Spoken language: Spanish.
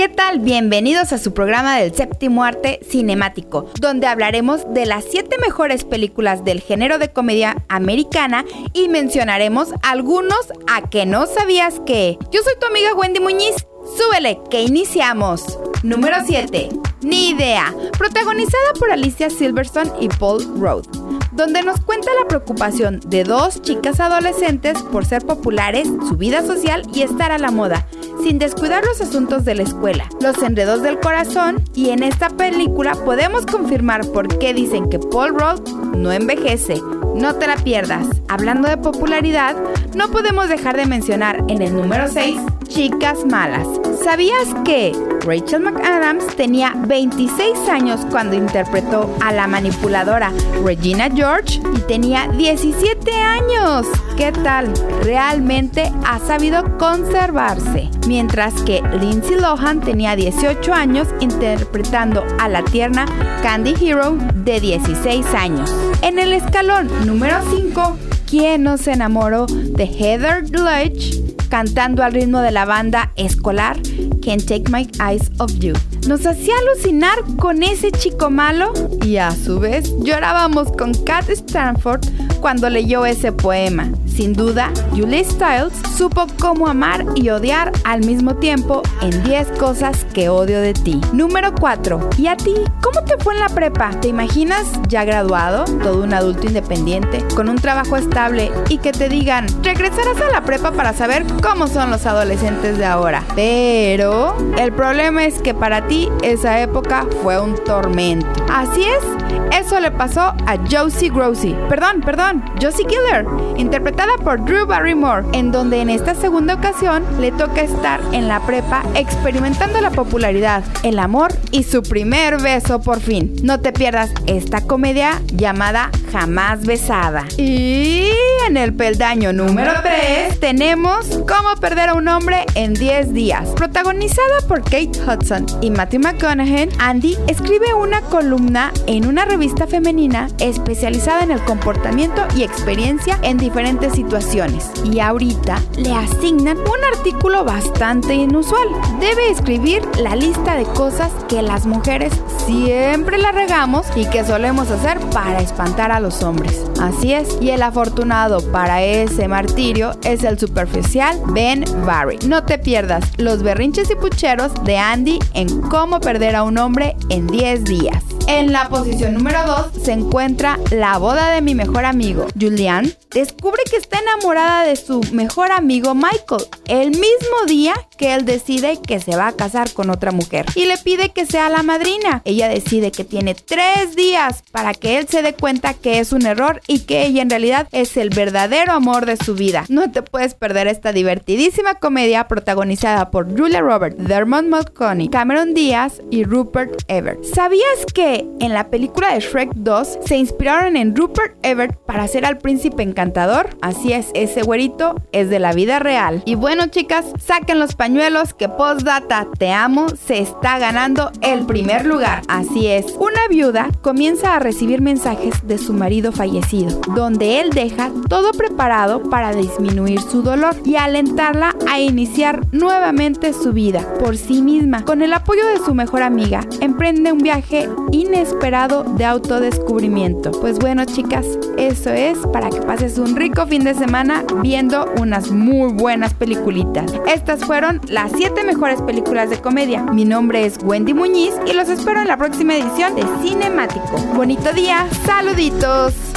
¿Qué tal? Bienvenidos a su programa del séptimo arte cinemático, donde hablaremos de las siete mejores películas del género de comedia americana y mencionaremos algunos a que no sabías que. Yo soy tu amiga Wendy Muñiz. Súbele, que iniciamos. Número 7. Ni idea, protagonizada por Alicia Silverstone y Paul Rudd donde nos cuenta la preocupación de dos chicas adolescentes por ser populares, su vida social y estar a la moda, sin descuidar los asuntos de la escuela, los enredos del corazón y en esta película podemos confirmar por qué dicen que Paul Rudd no envejece. No te la pierdas. Hablando de popularidad, no podemos dejar de mencionar en el número 6 Chicas Malas. ¿Sabías que Rachel McAdams tenía 26 años cuando interpretó a la manipuladora Regina George y tenía 17 años? ¿Qué tal? Realmente ha sabido conservarse. Mientras que Lindsay Lohan tenía 18 años interpretando a la tierna Candy Hero de 16 años. En el escalón número 5, ¿quién no se enamoró de Heather Ledge cantando al ritmo de la banda escolar Can't Take My Eyes Off You. Nos hacía alucinar con ese chico malo y a su vez llorábamos con Kat Stanford cuando leyó ese poema. Sin duda, Julie Stiles supo cómo amar y odiar al mismo tiempo en 10 cosas que odio de ti. Número 4. ¿Y a ti? ¿Cómo te fue en la prepa? ¿Te imaginas ya graduado, todo un adulto independiente, con un trabajo estable y que te digan, regresarás a la prepa para saber cómo son los adolescentes de ahora? Pero el problema es que para ti esa época fue un tormento. Así es, eso le pasó a Josie Grossi. Perdón, perdón, Josie Killer, interpretada por Drew Barrymore, en donde en esta segunda ocasión le toca estar en la prepa experimentando la popularidad, el amor y su primer beso por fin. No te pierdas esta comedia llamada Jamás Besada. Y en el peldaño número 3 tenemos Cómo perder a un hombre en 10 días. Protagonizada por Kate Hudson y Matthew McConaughey, Andy escribe una columna en una revista femenina especializada en el comportamiento y experiencia en diferentes situaciones. Y ahorita le asignan un artículo bastante inusual. Debe escribir la lista de cosas que las mujeres siempre la regamos y que solemos hacer para espantar a los hombres. Así es, y el afortunado para ese martirio es el superficial Ben Barry. No te pierdas los berrinches y pucheros de Andy en cómo perder a un hombre en 10 días. En la posición número 2 se encuentra la boda de mi mejor amigo. Julian descubre que está enamorada de su mejor amigo Michael el mismo día que él decide que se va a casar con otra mujer y le pide que sea la madrina. Ella decide que tiene tres días para que él se dé cuenta que es un error y que ella en realidad es el verdadero amor de su vida. No te puedes perder esta divertidísima comedia protagonizada por Julia Roberts, Dermot Mulroney, Cameron Diaz y Rupert Everett. ¿Sabías que en la película de Shrek 2 se inspiraron en Rupert Everett para hacer al príncipe encantador. Así es, ese güerito es de la vida real. Y bueno, chicas, saquen los pañuelos que Postdata Te Amo se está ganando el primer lugar. Así es, una viuda comienza a recibir mensajes de su marido fallecido, donde él deja todo preparado para disminuir su dolor y alentarla a iniciar nuevamente su vida por sí misma. Con el apoyo de su mejor amiga, emprende un viaje inesperado de autodescubrimiento. Pues bueno, chicas, eso es para que pases un rico fin de semana viendo unas muy buenas peliculitas. Estas fueron las 7 mejores películas de comedia. Mi nombre es Wendy Muñiz y los espero en la próxima edición de Cinemático. Bonito día, saluditos.